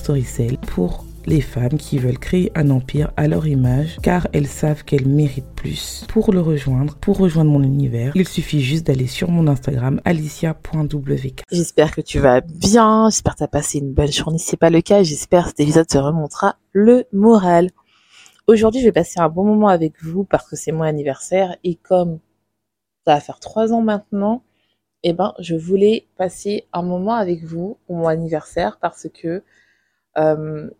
Storycell pour les femmes qui veulent créer un empire à leur image car elles savent qu'elles méritent plus. Pour le rejoindre, pour rejoindre mon univers, il suffit juste d'aller sur mon Instagram alicia.wk. J'espère que tu vas bien, j'espère que tu as passé une bonne journée. Si c'est pas le cas, j'espère que cet épisode te remontera le moral. Aujourd'hui, je vais passer un bon moment avec vous parce que c'est mon anniversaire et comme ça va faire trois ans maintenant, eh ben, je voulais passer un moment avec vous pour mon anniversaire parce que euh,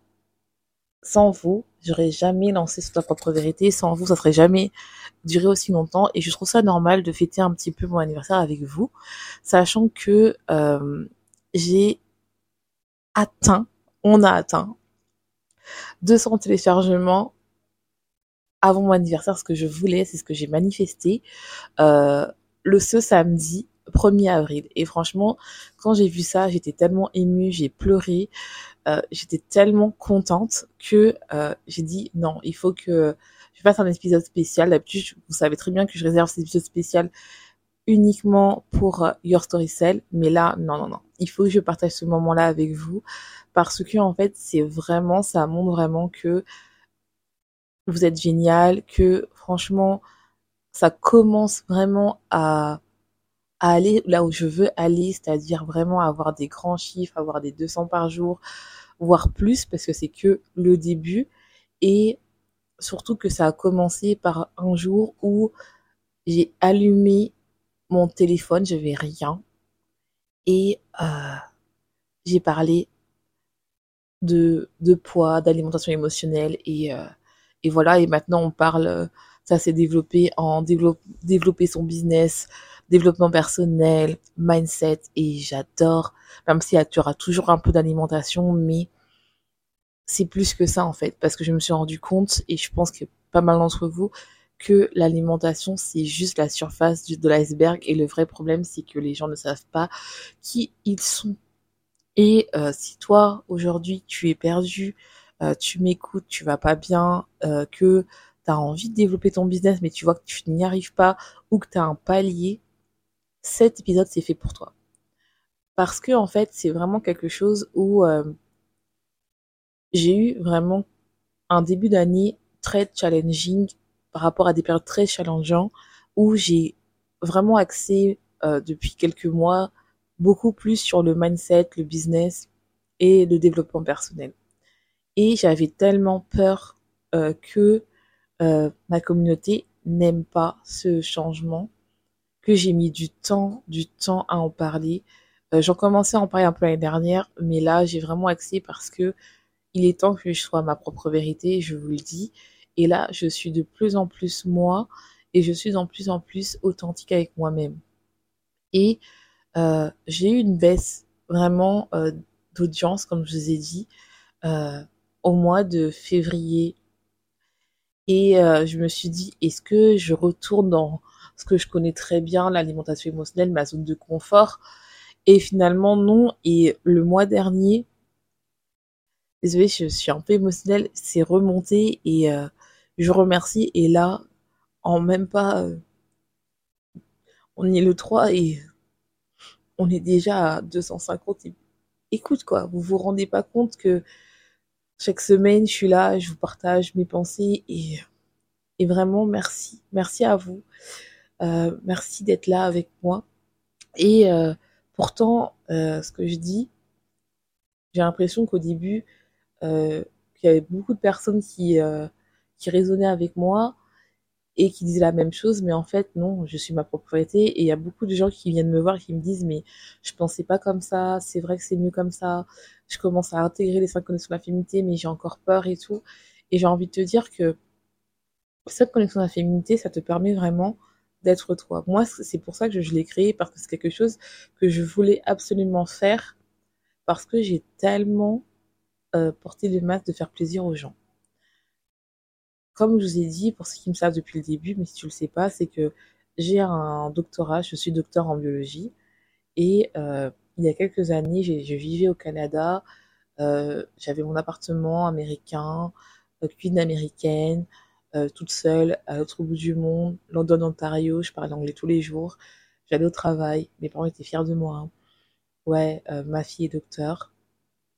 sans vous, j'aurais jamais lancé sur ta propre vérité. Sans vous, ça serait jamais duré aussi longtemps. Et je trouve ça normal de fêter un petit peu mon anniversaire avec vous, sachant que euh, j'ai atteint, on a atteint 200 téléchargements avant mon anniversaire, ce que je voulais, c'est ce que j'ai manifesté. Euh, le ce samedi, 1er avril. Et franchement, quand j'ai vu ça, j'étais tellement émue, j'ai pleuré, euh, j'étais tellement contente que euh, j'ai dit non, il faut que je fasse un épisode spécial. D'habitude, vous savez très bien que je réserve cet épisode spécial uniquement pour euh, Your Story Cell, mais là, non, non, non. Il faut que je partage ce moment-là avec vous parce que en fait, c'est vraiment, ça montre vraiment que vous êtes génial, que franchement, ça commence vraiment à à aller là où je veux aller, c'est-à-dire vraiment avoir des grands chiffres, avoir des 200 par jour, voire plus, parce que c'est que le début. Et surtout que ça a commencé par un jour où j'ai allumé mon téléphone, je vais rien, et euh, j'ai parlé de, de poids, d'alimentation émotionnelle, et, euh, et voilà, et maintenant on parle, ça s'est développé en développer son business, développement personnel, mindset, et j'adore, même si tu auras toujours un peu d'alimentation, mais c'est plus que ça en fait, parce que je me suis rendu compte, et je pense que pas mal d'entre vous, que l'alimentation c'est juste la surface de l'iceberg, et le vrai problème c'est que les gens ne savent pas qui ils sont. Et euh, si toi aujourd'hui tu es perdu, euh, tu m'écoutes, tu vas pas bien, euh, que tu as envie de développer ton business mais tu vois que tu n'y arrives pas ou que tu as un palier, cet épisode c'est fait pour toi. Parce que en fait, c'est vraiment quelque chose où euh, j'ai eu vraiment un début d'année très challenging par rapport à des périodes très challengeantes où j'ai vraiment axé euh, depuis quelques mois beaucoup plus sur le mindset, le business et le développement personnel. Et j'avais tellement peur euh, que ma communauté n'aime pas ce changement que j'ai mis du temps, du temps à en parler. Euh, J'en commençais à en parler un peu l'année dernière, mais là, j'ai vraiment axé parce que il est temps que je sois ma propre vérité, je vous le dis. Et là, je suis de plus en plus moi et je suis en plus en plus authentique avec moi-même. Et euh, j'ai eu une baisse vraiment euh, d'audience, comme je vous ai dit, au mois de février. Et je me suis dit, est-ce que je retourne dans ce que je connais très bien, l'alimentation émotionnelle, ma zone de confort. Et finalement, non. Et le mois dernier, désolée, je suis un peu émotionnelle, c'est remonté et euh, je remercie. Et là, en même pas, euh, on est le 3 et on est déjà à 250. écoute, quoi, vous vous rendez pas compte que chaque semaine, je suis là, je vous partage mes pensées et, et vraiment merci. Merci à vous. Euh, merci d'être là avec moi. Et euh, pourtant, euh, ce que je dis, j'ai l'impression qu'au début, qu'il y avait beaucoup de personnes qui, qui raisonnaient avec moi. et qui disaient la même chose, mais en fait, non, je suis ma propriété. Et il y a beaucoup de gens qui viennent me voir et qui me disent, mais je pensais pas comme ça, c'est vrai que c'est mieux comme ça. Je commence à intégrer les cinq connexions féminité, mais j'ai encore peur et tout. Et j'ai envie de te dire que cette connexion féminité, ça te permet vraiment d'être toi. Moi, c'est pour ça que je l'ai créé, parce que c'est quelque chose que je voulais absolument faire, parce que j'ai tellement euh, porté le masque de faire plaisir aux gens. Comme je vous ai dit, pour ceux qui me savent depuis le début, mais si tu le sais pas, c'est que j'ai un doctorat, je suis docteur en biologie, et euh, il y a quelques années, je vivais au Canada, euh, j'avais mon appartement américain, cuisine américaine, euh, toute seule à l'autre bout du monde, London, Ontario, je parlais anglais tous les jours, j'allais au travail, mes parents étaient fiers de moi. Hein. Ouais, euh, ma fille est docteur.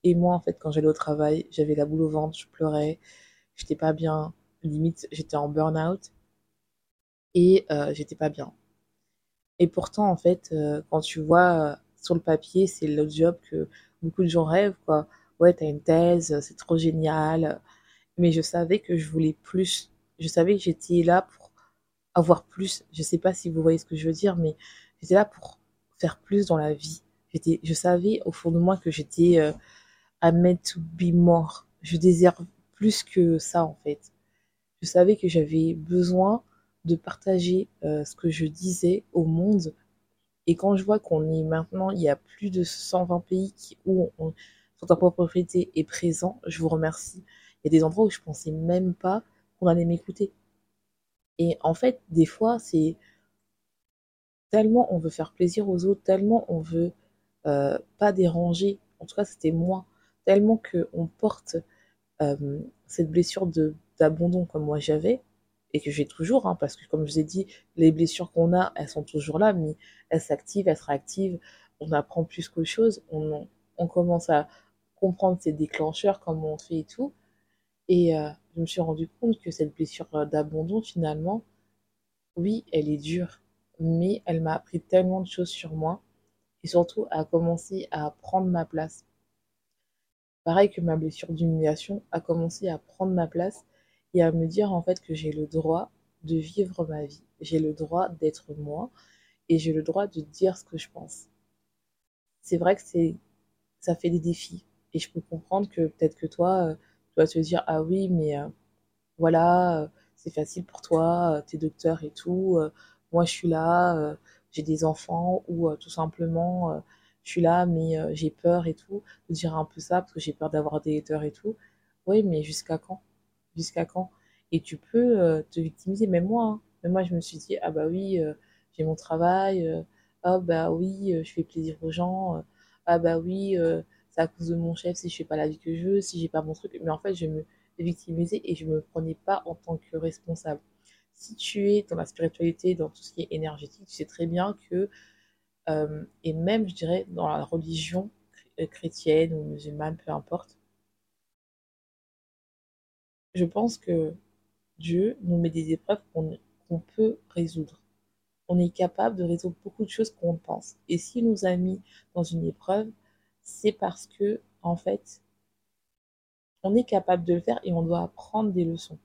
Et moi, en fait, quand j'allais au travail, j'avais la boule au ventre, je pleurais, j'étais pas bien, limite, j'étais en burn-out et euh, j'étais pas bien. Et pourtant, en fait, quand tu vois sur le papier, c'est le job que beaucoup de gens rêvent, quoi. Ouais, t'as une thèse, c'est trop génial. Mais je savais que je voulais plus je savais que j'étais là pour avoir plus. Je sais pas si vous voyez ce que je veux dire, mais j'étais là pour faire plus dans la vie. J'étais, je savais au fond de moi que j'étais euh, à meant to be more. Je désire plus que ça en fait. Je savais que j'avais besoin de partager euh, ce que je disais au monde. Et quand je vois qu'on est maintenant, il y a plus de 120 pays qui, où on, son propriété est présent, je vous remercie. Il y a des endroits où je pensais même pas on allait m'écouter. Et en fait, des fois, c'est tellement on veut faire plaisir aux autres, tellement on veut euh, pas déranger. En tout cas, c'était moi. Tellement qu'on porte euh, cette blessure d'abandon comme moi j'avais, et que j'ai toujours, hein, parce que comme je vous ai dit, les blessures qu'on a, elles sont toujours là, mais elles s'activent, elles se réactivent, on apprend plus qu'autre chose, on, on commence à comprendre ces déclencheurs, comment on fait et tout. Et euh, je me suis rendu compte que cette blessure euh, d'abandon, finalement, oui, elle est dure, mais elle m'a appris tellement de choses sur moi et surtout à commencer à prendre ma place. Pareil que ma blessure d'humiliation a commencé à prendre ma place et à me dire en fait que j'ai le droit de vivre ma vie, j'ai le droit d'être moi et j'ai le droit de dire ce que je pense. C'est vrai que c'est ça fait des défis et je peux comprendre que peut-être que toi tu vas te dire ah oui mais euh, voilà euh, c'est facile pour toi euh, t'es docteur et tout moi je suis là j'ai des enfants ou tout simplement je suis là mais j'ai peur et tout. De dire un peu ça parce que j'ai peur d'avoir des haters et tout. Oui mais jusqu'à quand? Jusqu'à quand? Et tu peux te victimiser. Même moi hein. même moi je me suis dit ah bah oui j'ai mon travail ah bah oui je fais plaisir aux gens ah bah oui c'est à cause de mon chef si je fais pas la vie que je veux, si j'ai pas mon truc. Mais en fait, je me victimisais et je me prenais pas en tant que responsable. Si tu es dans la spiritualité, dans tout ce qui est énergétique, tu sais très bien que, euh, et même, je dirais, dans la religion euh, chrétienne ou musulmane, peu importe, je pense que Dieu nous met des épreuves qu'on peut résoudre. On est capable de résoudre beaucoup de choses qu'on pense. Et s'il nous a mis dans une épreuve, c'est parce que, en fait, on est capable de le faire et on doit apprendre des leçons.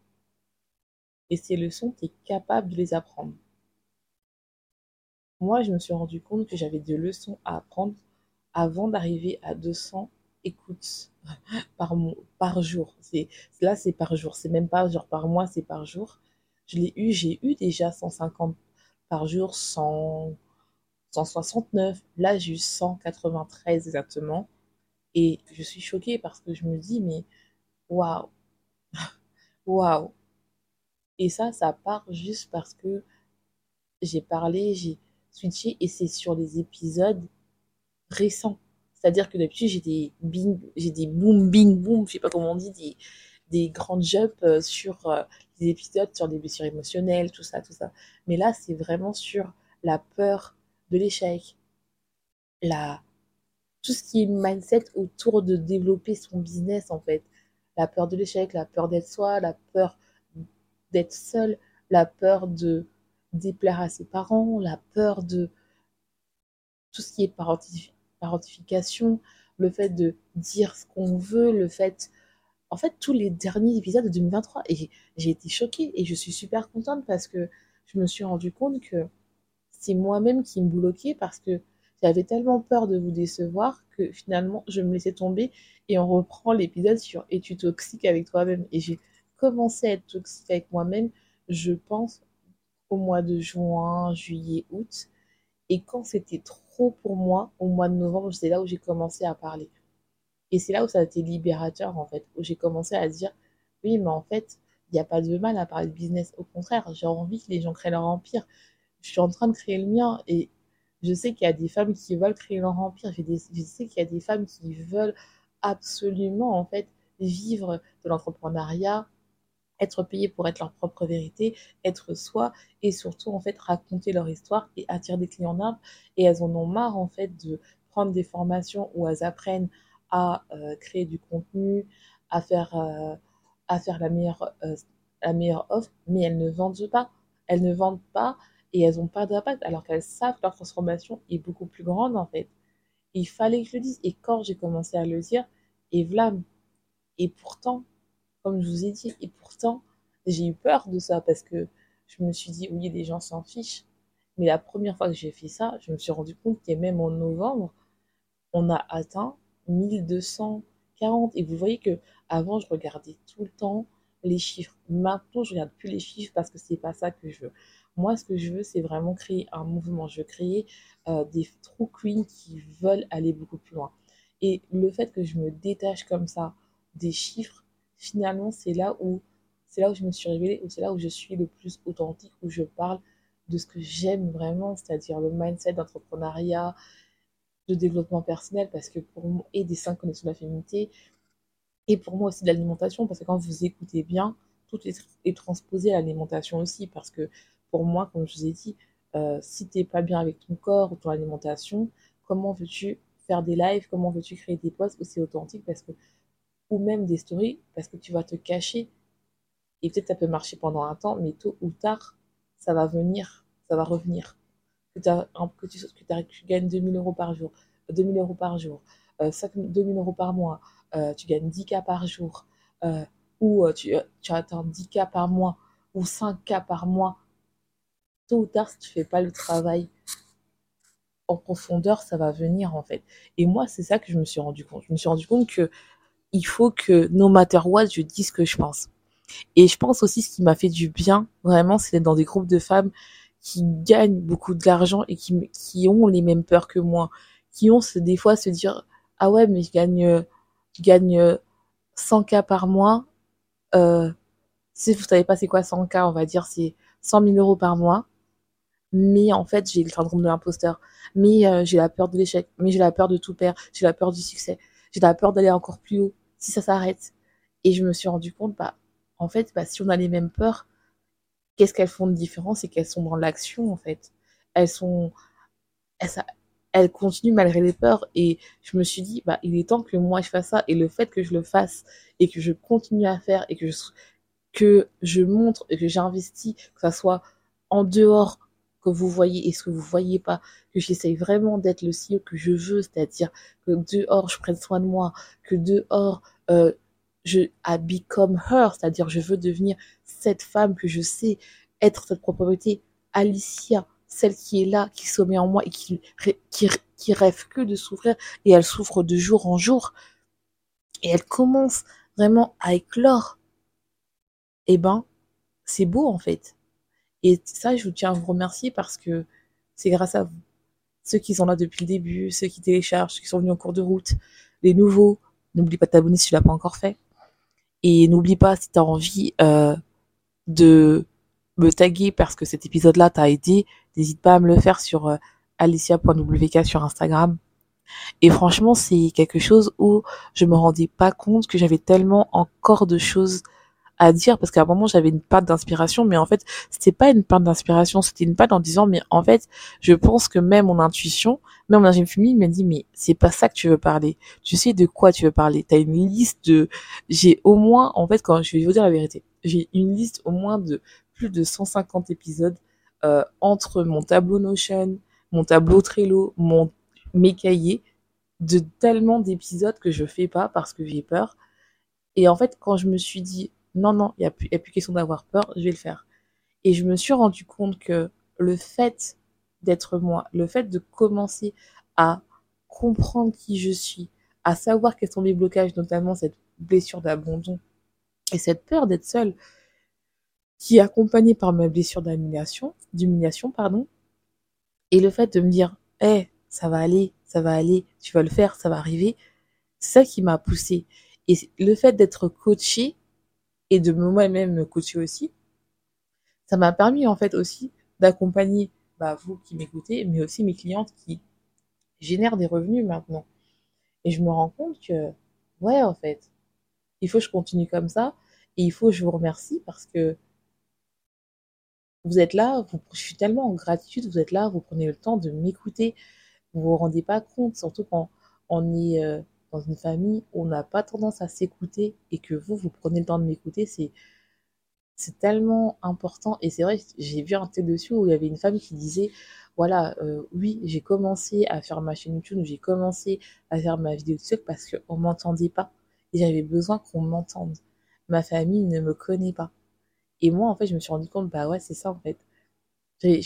Et ces leçons, tu es capable de les apprendre. Moi, je me suis rendu compte que j'avais des leçons à apprendre avant d'arriver à 200 écoutes par, jour. C'est, là, c'est par jour. C'est même pas genre par mois, c'est par jour. Je l'ai eu, j'ai eu déjà 150 par jour, 100, 169. Là, j'ai eu 193 exactement. Et je suis choquée parce que je me dis, mais waouh, waouh. Et ça, ça part juste parce que j'ai parlé, j'ai switché et c'est sur les épisodes récents. C'est-à-dire que d'habitude, j'ai des bing, j'ai des boom, bing, boom, je sais pas comment on dit, des, des grandes jumps euh, sur euh, les épisodes, sur des blessures émotionnelles, tout ça, tout ça. Mais là, c'est vraiment sur la peur de l'échec, la, tout ce qui est mindset autour de développer son business en fait. La peur de l'échec, la peur d'être soi, la peur d'être seul, la peur de déplaire à ses parents, la peur de tout ce qui est parentification, le fait de dire ce qu'on veut, le fait en fait, tous les derniers épisodes de 2023. Et j'ai été choquée et je suis super contente parce que je me suis rendu compte que c'est moi-même qui me bloquais parce que j'avais tellement peur de vous décevoir que finalement, je me laissais tomber et on reprend l'épisode sur Es-tu toxique avec toi-même? Et j'ai commencé à être toxique avec moi-même, je pense, au mois de juin, juillet, août. Et quand c'était trop pour moi, au mois de novembre, c'est là où j'ai commencé à parler. Et c'est là où ça a été libérateur, en fait, où j'ai commencé à dire, oui, mais en fait, il n'y a pas de mal à parler de business. Au contraire, j'ai envie que les gens créent leur empire. Je suis en train de créer le mien et je sais qu'il y a des femmes qui veulent créer leur empire. je sais qu'il y a des femmes qui veulent absolument, en fait, vivre de l'entrepreneuriat, être payées pour être leur propre vérité, être soi et surtout, en fait, raconter leur histoire et attirer des clients en Et elles en ont marre, en fait, de prendre des formations où elles apprennent à euh, créer du contenu, à faire, euh, à faire la, meilleure, euh, la meilleure offre, mais elles ne vendent pas. Elles ne vendent pas et elles n'ont pas d'impact, alors qu'elles savent que leur transformation est beaucoup plus grande en fait. il fallait que je le dise. Et quand j'ai commencé à le dire, et vlam. Et pourtant, comme je vous ai dit, et pourtant, j'ai eu peur de ça parce que je me suis dit, oui, les gens s'en fichent. Mais la première fois que j'ai fait ça, je me suis rendu compte que même en novembre, on a atteint 1240. Et vous voyez que avant, je regardais tout le temps les chiffres. Maintenant, je regarde plus les chiffres parce que c'est pas ça que je veux. Moi, ce que je veux, c'est vraiment créer un mouvement. Je veux créer euh, des true queens qui veulent aller beaucoup plus loin. Et le fait que je me détache comme ça des chiffres, finalement, c'est là où c'est là où je me suis révélée, ou c'est là où je suis le plus authentique, où je parle de ce que j'aime vraiment, c'est-à-dire le mindset d'entrepreneuriat, de développement personnel parce que pour moi, et des cinq connexions de la féminité, et pour moi aussi de l'alimentation, parce que quand vous écoutez bien, tout est, transposé à l'alimentation aussi, parce que pour moi, comme je vous ai dit, euh, si t'es pas bien avec ton corps ou ton alimentation, comment veux-tu faire des lives, comment veux-tu créer des posts aussi authentiques, parce que, ou même des stories, parce que tu vas te cacher, et peut-être ça peut marcher pendant un temps, mais tôt ou tard, ça va venir, ça va revenir. Que, tu, que tu gagnes 2000 euros par jour, 2000 euros par jour, euh, 2000 euros par mois, euh, tu gagnes 10K par jour, euh, ou tu, tu atteins 10K par mois, ou 5K par mois, tôt ou tard, si tu fais pas le travail en profondeur, ça va venir en fait. Et moi, c'est ça que je me suis rendu compte. Je me suis rendu compte que il faut que, no matter what, je dise ce que je pense. Et je pense aussi ce qui m'a fait du bien, vraiment, c'est d'être dans des groupes de femmes qui gagnent beaucoup d'argent et qui, qui ont les mêmes peurs que moi, qui ont ce, des fois se dire ah ouais mais je gagne je gagne 100K par mois, euh, si vous savez pas c'est quoi 100K, on va dire c'est 100 000 euros par mois, mais en fait j'ai le syndrome de l'imposteur, mais euh, j'ai la peur de l'échec, mais j'ai la peur de tout perdre, j'ai la peur du succès, j'ai la peur d'aller encore plus haut si ça s'arrête. Et je me suis rendu compte, bah, en fait, bah, si on a les mêmes peurs, qu'est-ce qu'elles font de différent? C'est qu'elles sont dans l'action, en fait. Elles sont. Elles, continuent malgré les peurs. Et je me suis dit, bah, il est temps que moi je fasse ça. Et le fait que je le fasse et que je continue à faire et que je, que je montre et que j'investis, que ça soit en dehors que vous voyez et ce que vous voyez pas, que j'essaye vraiment d'être le CEO que je veux, c'est-à-dire que dehors je prenne soin de moi, que dehors euh, je I become her, c'est-à-dire je veux devenir cette femme que je sais être cette propriété, Alicia, celle qui est là, qui sommet en moi et qui, qui, qui rêve que de souffrir et elle souffre de jour en jour et elle commence vraiment à éclore. Eh ben, c'est beau en fait. Et ça, je vous tiens à vous remercier parce que c'est grâce à vous. Ceux qui sont là depuis le début, ceux qui téléchargent, ceux qui sont venus en cours de route, les nouveaux, n'oublie pas de t'abonner si tu l'as pas encore fait. Et n'oublie pas, si tu as envie euh, de me taguer parce que cet épisode-là t'a aidé, n'hésite pas à me le faire sur euh, alicia.wk sur Instagram. Et franchement, c'est quelque chose où je me rendais pas compte que j'avais tellement encore de choses à dire parce qu'à un moment j'avais une part d'inspiration mais en fait c'était pas une part d'inspiration c'était une part en disant mais en fait je pense que même mon intuition même mon ingénieur il m'a dit mais c'est pas ça que tu veux parler. Tu sais de quoi tu veux parler. T'as une liste de j'ai au moins en fait quand je vais vous dire la vérité j'ai une liste au moins de plus de 150 épisodes euh, entre mon tableau Notion mon tableau Trello mon mes cahiers de tellement d'épisodes que je fais pas parce que j'ai peur. Et en fait, quand je me suis dit, non, non, il n'y a, plus, a plus question d'avoir peur, je vais le faire. Et je me suis rendu compte que le fait d'être moi, le fait de commencer à comprendre qui je suis, à savoir quels sont mes blocages, notamment cette blessure d'abandon et cette peur d'être seule, qui est accompagnée par ma blessure d'humiliation, d'humiliation, pardon, et le fait de me dire, hé, ça va aller, ça va aller, tu vas le faire, ça va arriver, c'est ça qui m'a poussée. Et le fait d'être coachée et de moi-même me coacher aussi, ça m'a permis en fait aussi d'accompagner bah, vous qui m'écoutez, mais aussi mes clientes qui génèrent des revenus maintenant. Et je me rends compte que, ouais, en fait, il faut que je continue comme ça et il faut que je vous remercie parce que vous êtes là, vous, je suis tellement en gratitude, vous êtes là, vous prenez le temps de m'écouter, vous vous rendez pas compte, surtout quand on est euh, dans une famille où on n'a pas tendance à s'écouter et que vous, vous prenez le temps de m'écouter, c'est tellement important. Et c'est vrai, j'ai vu un texte dessus où il y avait une femme qui disait, voilà, euh, oui, j'ai commencé à faire ma chaîne YouTube, j'ai commencé à faire ma vidéo TikTok parce qu'on m'entendait pas. Et j'avais besoin qu'on m'entende. Ma famille ne me connaît pas. Et moi, en fait, je me suis rendu compte, bah ouais, c'est ça, en fait.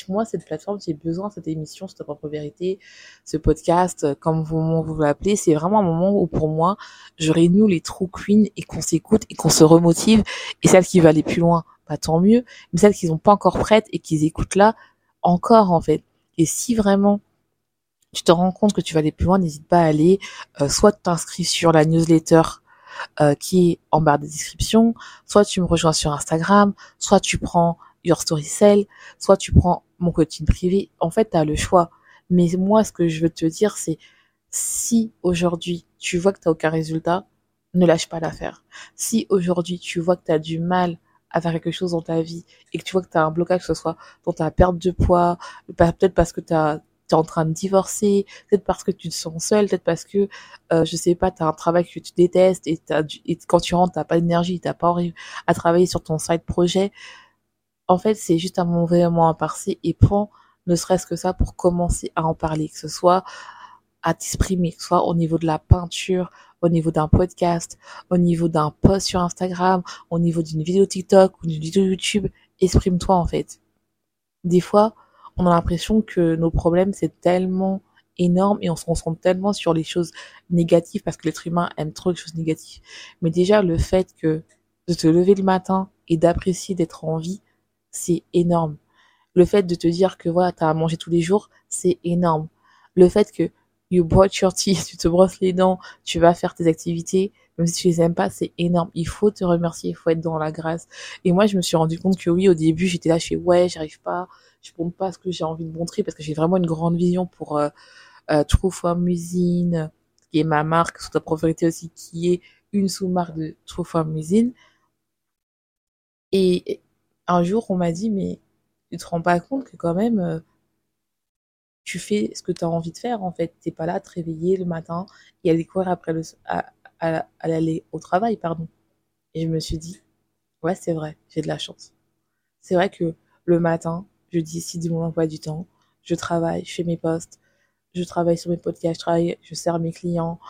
Moi, cette plateforme, j'ai besoin de cette émission, cette propre vérité, ce podcast, euh, comme vous, vous l'appelez, c'est vraiment un moment où, pour moi, je réunis les true queens et qu'on s'écoute et qu'on se remotive. Et celles qui veulent aller plus loin, bah tant mieux. Mais celles qui sont pas encore prêtes et qui écoutent là, encore, en fait. Et si vraiment tu te rends compte que tu vas aller plus loin, n'hésite pas à aller, euh, soit t'inscris sur la newsletter euh, qui est en barre de description, soit tu me rejoins sur Instagram, soit tu prends Your Story Cell, soit tu prends mon coaching privé. En fait, tu as le choix. Mais moi, ce que je veux te dire, c'est si aujourd'hui tu vois que tu n'as aucun résultat, ne lâche pas l'affaire. Si aujourd'hui tu vois que tu as du mal à faire quelque chose dans ta vie et que tu vois que tu as un blocage, que ce soit dans ta perte de poids, peut-être parce que tu as en train de divorcer, peut-être parce que tu te sens seule, peut-être parce que, euh, je sais pas, tu as un travail que tu détestes et, et quand tu rentres, t'as pas d'énergie, t'as pas envie à travailler sur ton side projet. En fait, c'est juste un moment vraiment à passer et prends ne serait-ce que ça pour commencer à en parler, que ce soit à t'exprimer, que ce soit au niveau de la peinture, au niveau d'un podcast, au niveau d'un post sur Instagram, au niveau d'une vidéo TikTok ou d'une vidéo YouTube, exprime-toi en fait. Des fois, on a l'impression que nos problèmes, c'est tellement énorme et on se concentre tellement sur les choses négatives parce que l'être humain aime trop les choses négatives. Mais déjà, le fait que de te lever le matin et d'apprécier d'être en vie, c'est énorme. Le fait de te dire que voilà, t'as à manger tous les jours, c'est énorme. Le fait que you brush your teeth, tu te brosses les dents, tu vas faire tes activités, même si tu les aimes pas, c'est énorme. Il faut te remercier, il faut être dans la grâce. Et moi, je me suis rendu compte que oui, au début, j'étais là, je fais ouais, j'arrive pas, je montre pas ce que j'ai envie de montrer parce que j'ai vraiment une grande vision pour euh, euh, True Form Usine, qui est ma marque, sous ta propriété aussi, qui est une sous-marque de True Form Usine. Et un jour, on m'a dit, mais tu te rends pas compte que quand même, euh, tu fais ce que tu as envie de faire, en fait. T'es pas là à te réveiller le matin et aller courir après le, à, aller au travail, pardon. Et je me suis dit, ouais, c'est vrai, j'ai de la chance. C'est vrai que le matin, je décide de mon emploi du temps, je travaille, je fais mes posts, je travaille sur mes podcasts, je travaille, je sers mes clients,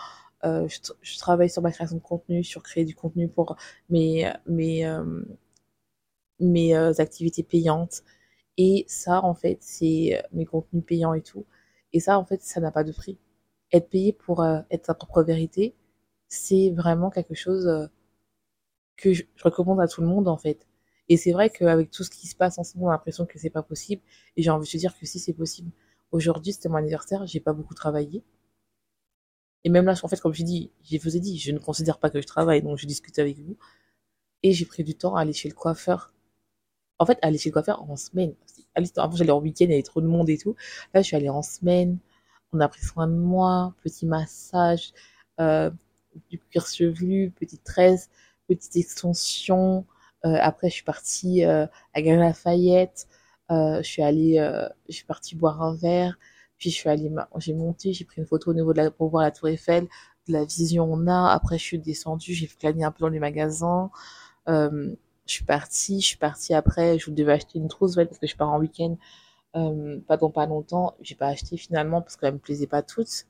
euh, je, travaille sur ma création de contenu, sur créer du contenu pour mes, mes, euh, mes euh, activités payantes. Et ça, en fait, c'est mes contenus payants et tout. Et ça, en fait, ça n'a pas de prix. Être payé pour être sa propre vérité, c'est vraiment quelque chose que je recommande à tout le monde, en fait. Et c'est vrai qu'avec tout ce qui se passe en ce moment, on a l'impression que c'est pas possible. Et j'ai envie de te dire que si c'est possible. Aujourd'hui, c'était mon anniversaire, j'ai pas beaucoup travaillé. Et même là, en fait, comme je dis, je vous ai dit, je ne considère pas que je travaille, donc je discute avec vous. Et j'ai pris du temps à aller chez le coiffeur. En fait, aller chez le coiffeur en semaine. Avant, j'allais en week-end, il y avait trop de monde et tout. Là, je suis allée en semaine. On a pris soin de moi, petit massage, euh, du cuir chevelu, petite tresse, petite extension, euh, après, je suis partie euh, à Galerie Lafayette. Je suis allée, je suis partie boire un verre. Puis je suis allée, j'ai monté, j'ai pris une photo au niveau de la, pour voir la Tour Eiffel, de la vision on a. Après, je suis descendue, j'ai flâné un peu dans les magasins. Je suis partie, je suis partie après, je devais acheter une trousse parce que je pars en week-end, pas dans pas longtemps. J'ai pas acheté finalement parce qu'elle me plaisait pas toutes.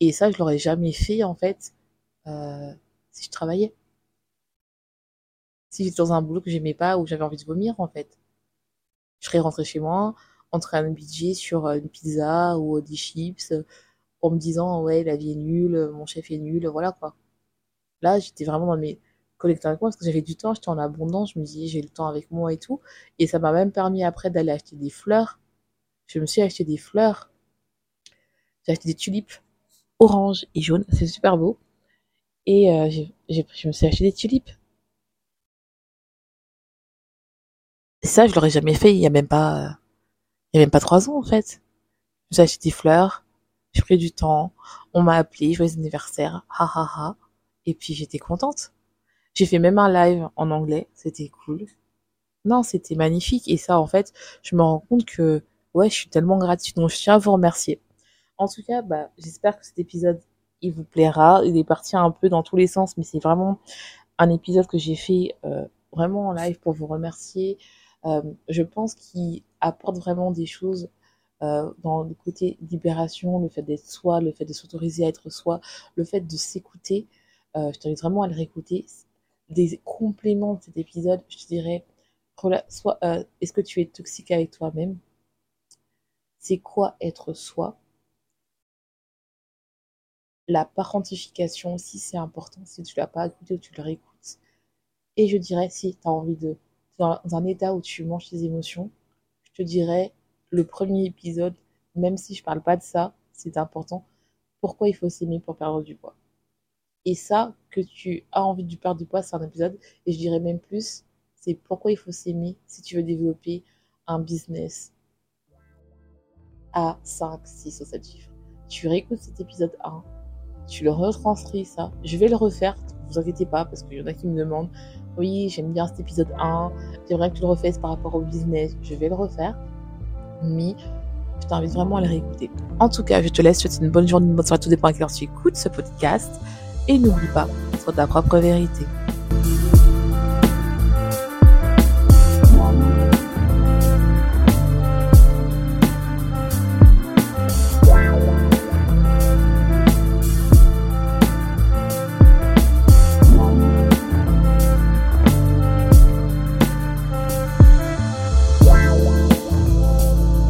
Et ça, je l'aurais jamais fait en fait si je travaillais. si j'étais dans un boulot que j'aimais pas ou j'avais envie de vomir, en fait. Je serais rentrée chez moi, en train de budget sur euh, une pizza ou des chips, en me disant, ouais, la vie est nulle, mon chef est nul, voilà quoi. Là, j'étais vraiment dans mes collecteurs avec moi parce que j'avais du temps, j'étais en abondance, je me disais, j'ai le temps avec moi et tout. Et ça m'a même permis après d'aller acheter des fleurs. Je me suis acheté des fleurs. J'ai acheté des tulipes orange et jaune, c'est super beau. Et euh, je me suis acheté des tulipes. Et ça, je l'aurais jamais fait il y a même pas, il y a même pas trois ans en fait. Suis acheté des fleurs, j'ai pris du temps, on m'a appelé, joyeux anniversaire, ha ha ha. Et puis j'étais contente. J'ai fait même un live en anglais, c'était cool. Non, c'était magnifique. Et ça, en fait, je me rends compte que, ouais, je suis tellement gratuite. Donc, je tiens à vous remercier. En tout cas, bah, j'espère que cet épisode, il vous plaira. Il est parti un peu dans tous les sens, mais c'est vraiment un épisode que j'ai fait euh, vraiment en live pour vous remercier. Euh, je pense qu'il apporte vraiment des choses euh, dans le côté libération, le fait d'être soi, le fait de s'autoriser à être soi, le fait de s'écouter. je t'invite vraiment à le réécouter. Des compléments de cet épisode, je te dirais, soit est-ce que tu es toxique avec toi-même? C'est quoi être soi? La parentification aussi, c'est important. Si tu l'as pas écouté ou tu le réécoutes. Et je dirais, si tu as envie de. Dans un état où tu manges tes émotions, je te dirais, le premier épisode, même si je parle pas de ça, c'est important. Pourquoi il faut s'aimer pour perdre du poids? Et ça, que tu as envie de perdre du poids, c'est un épisode. Et je dirais même plus, c'est pourquoi il faut s'aimer si tu veux développer un business à 5, 6 ou 7 chiffres. Tu réécoutes cet épisode 1, tu le retranscris ça. Je vais le refaire, ne vous inquiétez pas, parce qu'il y en a qui me demandent Oui, j'aime bien cet épisode 1, j'aimerais que tu le refasses par rapport au business. Je vais le refaire, mais je t'invite vraiment à le réécouter. En tout cas, je te laisse, souhaiter une bonne journée, une bonne soirée, tout dépend à quelle heure tu écoutes ce podcast. Et n'oublie pas, sois ta propre vérité.